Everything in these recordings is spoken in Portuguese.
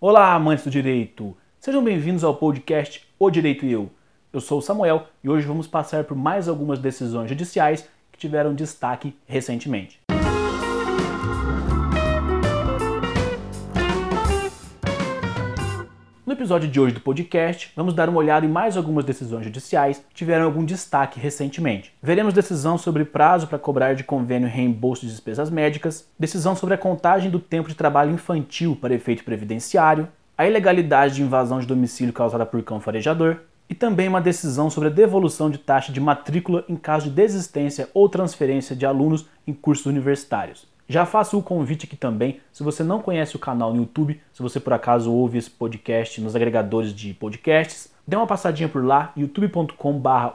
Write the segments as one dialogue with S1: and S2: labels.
S1: Olá, amantes do direito! Sejam bem-vindos ao podcast O Direito e Eu. Eu sou o Samuel e hoje vamos passar por mais algumas decisões judiciais que tiveram destaque recentemente. Episódio de hoje do podcast, vamos dar uma olhada em mais algumas decisões judiciais que tiveram algum destaque recentemente. Veremos decisão sobre prazo para cobrar de convênio reembolso de despesas médicas, decisão sobre a contagem do tempo de trabalho infantil para efeito previdenciário, a ilegalidade de invasão de domicílio causada por cão farejador e também uma decisão sobre a devolução de taxa de matrícula em caso de desistência ou transferência de alunos em cursos universitários. Já faço o convite aqui também, se você não conhece o canal no YouTube, se você por acaso ouve esse podcast nos agregadores de podcasts, dê uma passadinha por lá,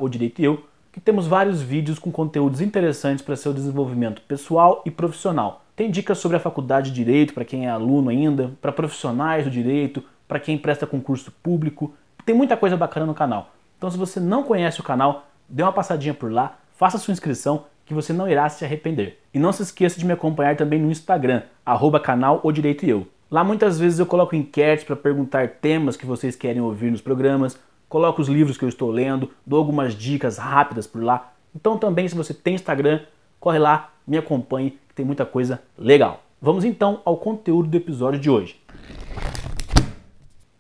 S1: direito eu, que temos vários vídeos com conteúdos interessantes para seu desenvolvimento pessoal e profissional. Tem dicas sobre a faculdade de direito para quem é aluno ainda, para profissionais do direito, para quem presta concurso público. Tem muita coisa bacana no canal. Então, se você não conhece o canal, dê uma passadinha por lá, faça sua inscrição que você não irá se arrepender. E não se esqueça de me acompanhar também no Instagram, arroba canal O Direito Eu. Lá muitas vezes eu coloco enquetes para perguntar temas que vocês querem ouvir nos programas, coloco os livros que eu estou lendo, dou algumas dicas rápidas por lá. Então também se você tem Instagram, corre lá, me acompanhe, que tem muita coisa legal. Vamos então ao conteúdo do episódio de hoje.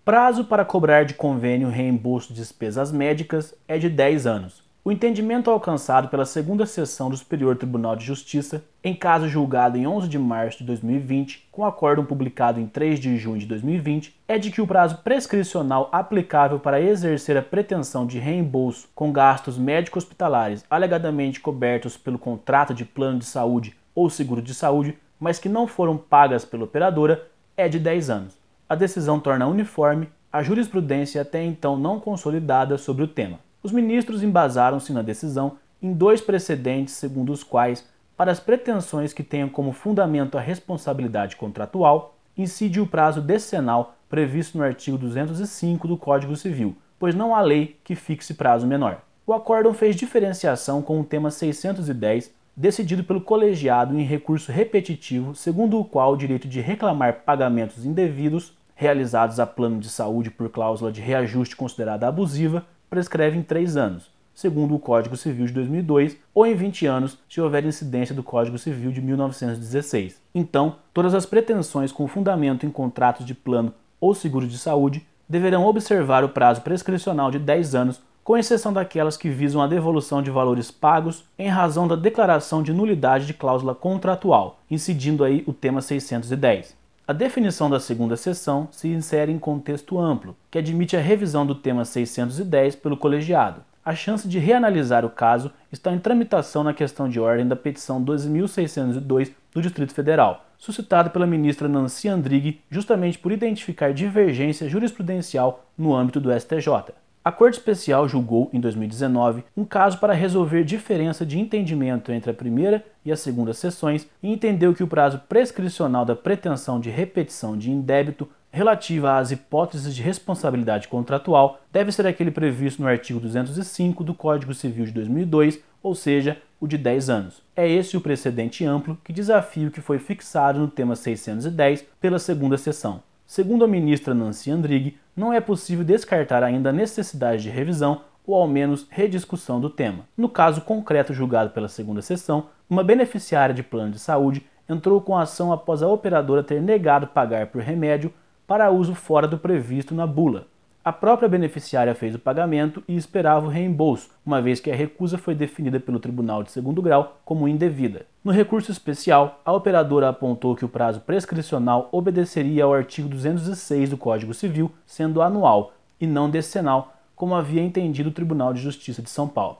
S1: Prazo para cobrar de convênio reembolso de despesas médicas é de 10 anos. O entendimento alcançado pela segunda sessão do Superior Tribunal de Justiça, em caso julgado em 11 de março de 2020, com acórdão publicado em 3 de junho de 2020, é de que o prazo prescricional aplicável para exercer a pretensão de reembolso com gastos médico-hospitalares alegadamente cobertos pelo contrato de plano de saúde ou seguro de saúde, mas que não foram pagas pela operadora, é de 10 anos. A decisão torna uniforme a jurisprudência até então não consolidada sobre o tema. Os ministros embasaram-se na decisão em dois precedentes segundo os quais, para as pretensões que tenham como fundamento a responsabilidade contratual, incide o prazo decenal previsto no artigo 205 do Código Civil, pois não há lei que fixe prazo menor. O acórdão fez diferenciação com o tema 610, decidido pelo colegiado em recurso repetitivo, segundo o qual o direito de reclamar pagamentos indevidos realizados a plano de saúde por cláusula de reajuste considerada abusiva prescreve em 3 anos, segundo o Código Civil de 2002, ou em 20 anos se houver incidência do Código Civil de 1916. Então, todas as pretensões com fundamento em contratos de plano ou seguro de saúde deverão observar o prazo prescricional de 10 anos, com exceção daquelas que visam a devolução de valores pagos em razão da declaração de nulidade de cláusula contratual, incidindo aí o tema 610. A definição da segunda seção se insere em contexto amplo, que admite a revisão do tema 610 pelo colegiado. A chance de reanalisar o caso está em tramitação na questão de ordem da petição 12.602 do Distrito Federal, suscitada pela ministra Nancy Andrighi justamente por identificar divergência jurisprudencial no âmbito do STJ. A Corte Especial julgou, em 2019, um caso para resolver diferença de entendimento entre a primeira e a segunda sessões e entendeu que o prazo prescricional da pretensão de repetição de indébito relativa às hipóteses de responsabilidade contratual deve ser aquele previsto no artigo 205 do Código Civil de 2002, ou seja, o de 10 anos. É esse o precedente amplo que desafia o que foi fixado no tema 610 pela segunda sessão. Segundo a ministra Nancy Andrighi, não é possível descartar ainda a necessidade de revisão ou ao menos rediscussão do tema. No caso concreto julgado pela segunda sessão, uma beneficiária de plano de saúde entrou com ação após a operadora ter negado pagar por remédio para uso fora do previsto na bula. A própria beneficiária fez o pagamento e esperava o reembolso, uma vez que a recusa foi definida pelo Tribunal de Segundo Grau como indevida. No recurso especial, a operadora apontou que o prazo prescricional obedeceria ao artigo 206 do Código Civil, sendo anual e não decenal, como havia entendido o Tribunal de Justiça de São Paulo.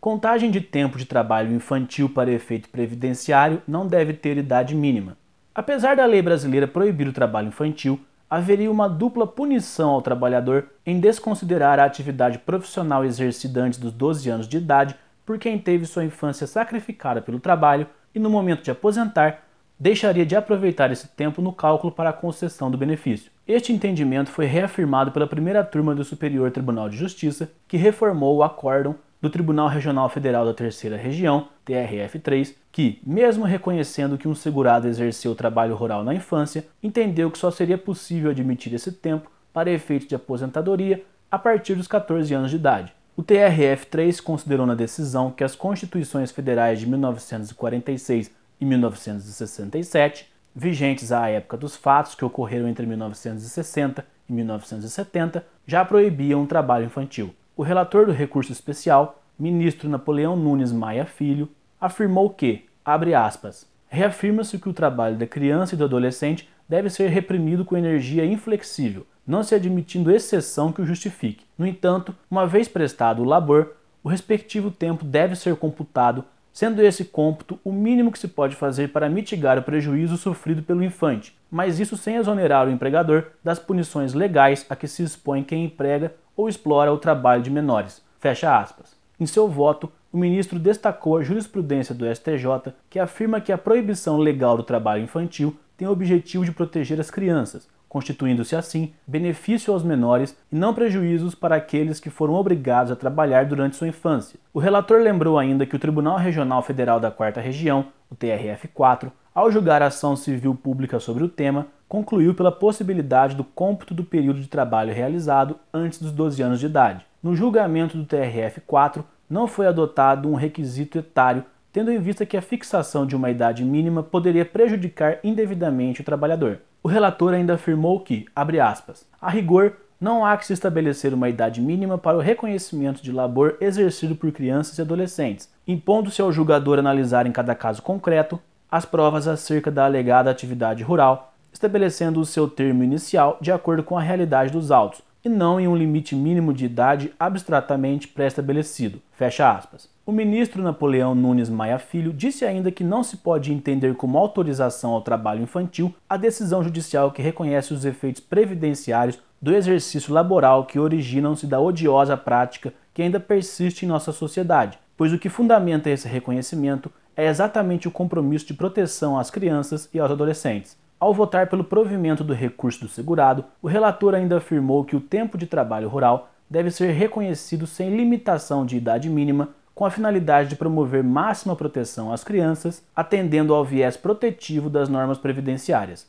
S1: Contagem de tempo de trabalho infantil para efeito previdenciário não deve ter idade mínima. Apesar da lei brasileira proibir o trabalho infantil, haveria uma dupla punição ao trabalhador em desconsiderar a atividade profissional exercida antes dos 12 anos de idade por quem teve sua infância sacrificada pelo trabalho e, no momento de aposentar, deixaria de aproveitar esse tempo no cálculo para a concessão do benefício. Este entendimento foi reafirmado pela primeira turma do Superior Tribunal de Justiça, que reformou o acórdão do Tribunal Regional Federal da Terceira Região, TRF3, que, mesmo reconhecendo que um segurado exerceu trabalho rural na infância, entendeu que só seria possível admitir esse tempo para efeitos de aposentadoria a partir dos 14 anos de idade. O TRF3 considerou na decisão que as constituições federais de 1946 e 1967, vigentes à época dos fatos que ocorreram entre 1960 e 1970, já proibiam o trabalho infantil. O relator do recurso especial, ministro Napoleão Nunes Maia Filho, afirmou que, abre aspas, reafirma-se que o trabalho da criança e do adolescente deve ser reprimido com energia inflexível, não se admitindo exceção que o justifique. No entanto, uma vez prestado o labor, o respectivo tempo deve ser computado, sendo esse cômputo o mínimo que se pode fazer para mitigar o prejuízo sofrido pelo infante, mas isso sem exonerar o empregador das punições legais a que se expõe quem emprega ou explora o trabalho de menores. Fecha aspas. Em seu voto, o ministro destacou a jurisprudência do STJ, que afirma que a proibição legal do trabalho infantil tem o objetivo de proteger as crianças, constituindo-se assim benefício aos menores e não prejuízos para aqueles que foram obrigados a trabalhar durante sua infância. O relator lembrou ainda que o Tribunal Regional Federal da Quarta Região, o TRF4, ao julgar a ação civil pública sobre o tema, concluiu pela possibilidade do cômputo do período de trabalho realizado antes dos 12 anos de idade. No julgamento do TRF4, não foi adotado um requisito etário, tendo em vista que a fixação de uma idade mínima poderia prejudicar indevidamente o trabalhador. O relator ainda afirmou que, abre aspas, a rigor, não há que se estabelecer uma idade mínima para o reconhecimento de labor exercido por crianças e adolescentes, impondo-se ao julgador analisar em cada caso concreto as provas acerca da alegada atividade rural, estabelecendo o seu termo inicial de acordo com a realidade dos autos, e não em um limite mínimo de idade abstratamente pré-estabelecido. Fecha aspas. O ministro Napoleão Nunes Maia Filho disse ainda que não se pode entender como autorização ao trabalho infantil a decisão judicial que reconhece os efeitos previdenciários do exercício laboral que originam-se da odiosa prática que ainda persiste em nossa sociedade, pois o que fundamenta esse reconhecimento é exatamente o compromisso de proteção às crianças e aos adolescentes. Ao votar pelo provimento do recurso do segurado, o relator ainda afirmou que o tempo de trabalho rural deve ser reconhecido sem limitação de idade mínima, com a finalidade de promover máxima proteção às crianças, atendendo ao viés protetivo das normas previdenciárias.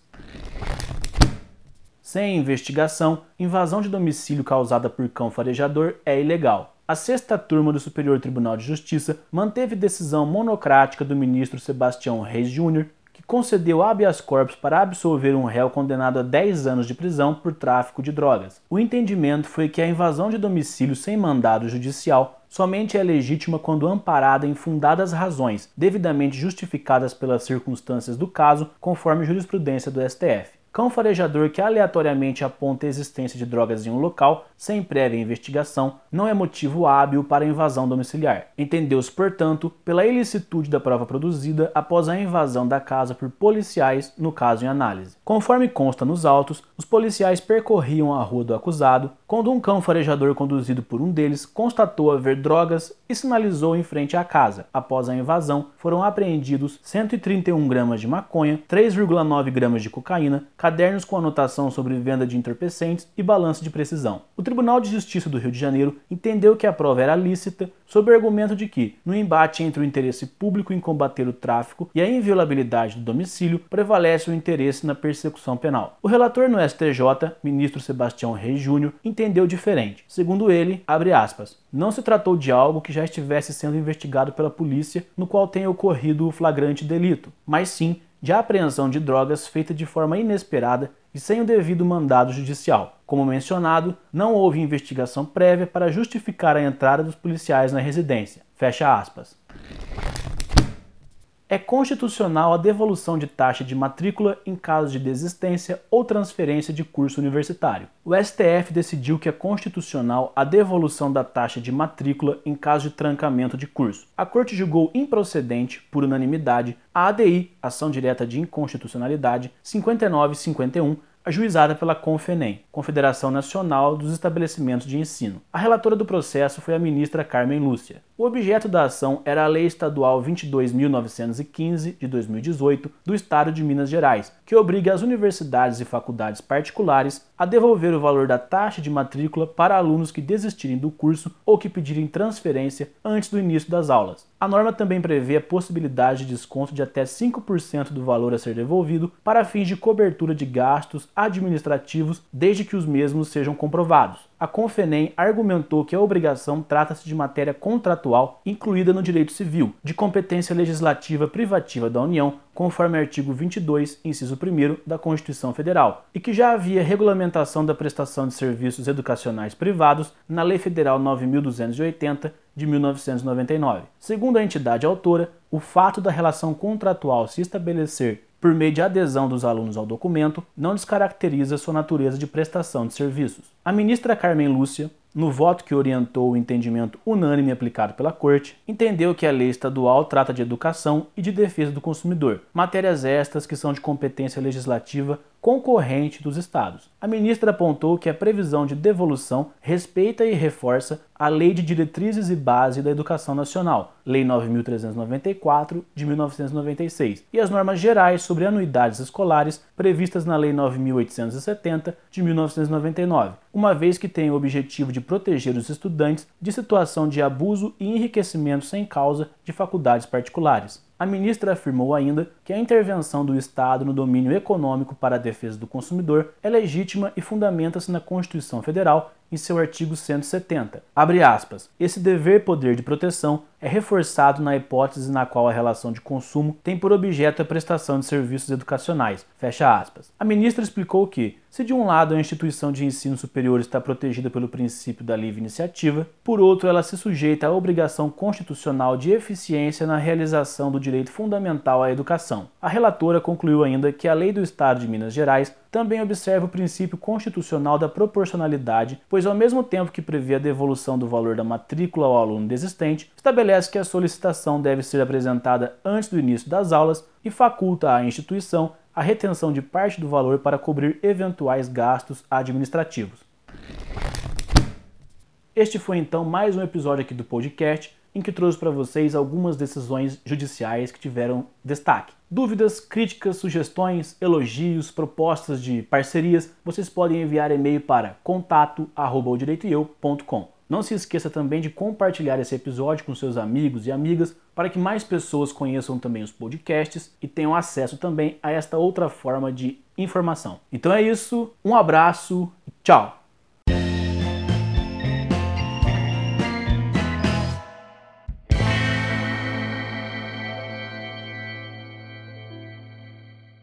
S1: Sem investigação, invasão de domicílio causada por cão farejador é ilegal a sexta turma do Superior Tribunal de Justiça manteve decisão monocrática do ministro Sebastião Reis Júnior, concedeu habeas corpus para absolver um réu condenado a 10 anos de prisão por tráfico de drogas. O entendimento foi que a invasão de domicílio sem mandado judicial somente é legítima quando amparada em fundadas razões, devidamente justificadas pelas circunstâncias do caso, conforme jurisprudência do STF. Cão farejador que aleatoriamente aponta a existência de drogas em um local, sem prévia investigação, não é motivo hábil para invasão domiciliar. Entendeu-se, portanto, pela ilicitude da prova produzida após a invasão da casa por policiais, no caso em análise. Conforme consta nos autos, os policiais percorriam a rua do acusado quando um cão farejador conduzido por um deles constatou haver drogas e sinalizou em frente à casa. Após a invasão, foram apreendidos 131 gramas de maconha, 3,9 gramas de cocaína, cadernos com anotação sobre venda de entorpecentes e balanço de precisão. O Tribunal de Justiça do Rio de Janeiro entendeu que a prova era lícita sob o argumento de que, no embate entre o interesse público em combater o tráfico e a inviolabilidade do domicílio, prevalece o interesse na persecução penal. O relator no STJ, ministro Sebastião Reis Júnior, entendeu diferente. Segundo ele, abre aspas, não se tratou de algo que já estivesse sendo investigado pela polícia, no qual tenha ocorrido o flagrante delito, mas sim de apreensão de drogas feita de forma inesperada e sem o devido mandado judicial. Como mencionado, não houve investigação prévia para justificar a entrada dos policiais na residência. Fecha aspas. É constitucional a devolução de taxa de matrícula em caso de desistência ou transferência de curso universitário. O STF decidiu que é constitucional a devolução da taxa de matrícula em caso de trancamento de curso. A Corte julgou improcedente, por unanimidade, a ADI, Ação Direta de Inconstitucionalidade 5951, ajuizada pela Confenem. Confederação Nacional dos Estabelecimentos de Ensino. A relatora do processo foi a ministra Carmen Lúcia. O objeto da ação era a Lei Estadual 22.915 de 2018 do Estado de Minas Gerais, que obriga as universidades e faculdades particulares a devolver o valor da taxa de matrícula para alunos que desistirem do curso ou que pedirem transferência antes do início das aulas. A norma também prevê a possibilidade de desconto de até 5% do valor a ser devolvido para fins de cobertura de gastos administrativos, desde que os mesmos sejam comprovados a Confenem argumentou que a obrigação trata-se de matéria contratual incluída no direito civil, de competência legislativa privativa da União, conforme artigo 22, inciso 1 da Constituição Federal, e que já havia regulamentação da prestação de serviços educacionais privados na Lei Federal 9280 de 1999. Segundo a entidade autora, o fato da relação contratual se estabelecer por meio de adesão dos alunos ao documento, não descaracteriza sua natureza de prestação de serviços. A ministra Carmen Lúcia, no voto que orientou o entendimento unânime aplicado pela Corte, entendeu que a lei estadual trata de educação e de defesa do consumidor, matérias estas que são de competência legislativa concorrente dos estados. A ministra apontou que a previsão de devolução respeita e reforça a Lei de Diretrizes e Base da Educação Nacional, Lei 9394 de 1996, e as normas gerais sobre anuidades escolares previstas na Lei 9870 de 1999, uma vez que tem o objetivo de proteger os estudantes de situação de abuso e enriquecimento sem causa de faculdades particulares. A ministra afirmou ainda que a intervenção do Estado no domínio econômico para a defesa do consumidor é legítima e fundamenta-se na Constituição Federal em seu artigo 170. Abre aspas. Esse dever poder de proteção é reforçado na hipótese na qual a relação de consumo tem por objeto a prestação de serviços educacionais. Fecha aspas. A ministra explicou que, se de um lado a instituição de ensino superior está protegida pelo princípio da livre iniciativa, por outro ela se sujeita à obrigação constitucional de eficiência na realização do direito fundamental à educação. A relatora concluiu ainda que a lei do Estado de Minas Gerais também observa o princípio constitucional da proporcionalidade, pois ao mesmo tempo que prevê a devolução do valor da matrícula ao aluno desistente, estabelece que a solicitação deve ser apresentada antes do início das aulas e faculta à instituição a retenção de parte do valor para cobrir eventuais gastos administrativos. Este foi então mais um episódio aqui do podcast em que trouxe para vocês algumas decisões judiciais que tiveram destaque. Dúvidas, críticas, sugestões, elogios, propostas de parcerias, vocês podem enviar e-mail para contato@direitoeu.com. Não se esqueça também de compartilhar esse episódio com seus amigos e amigas para que mais pessoas conheçam também os podcasts e tenham acesso também a esta outra forma de informação. Então é isso, um abraço, tchau!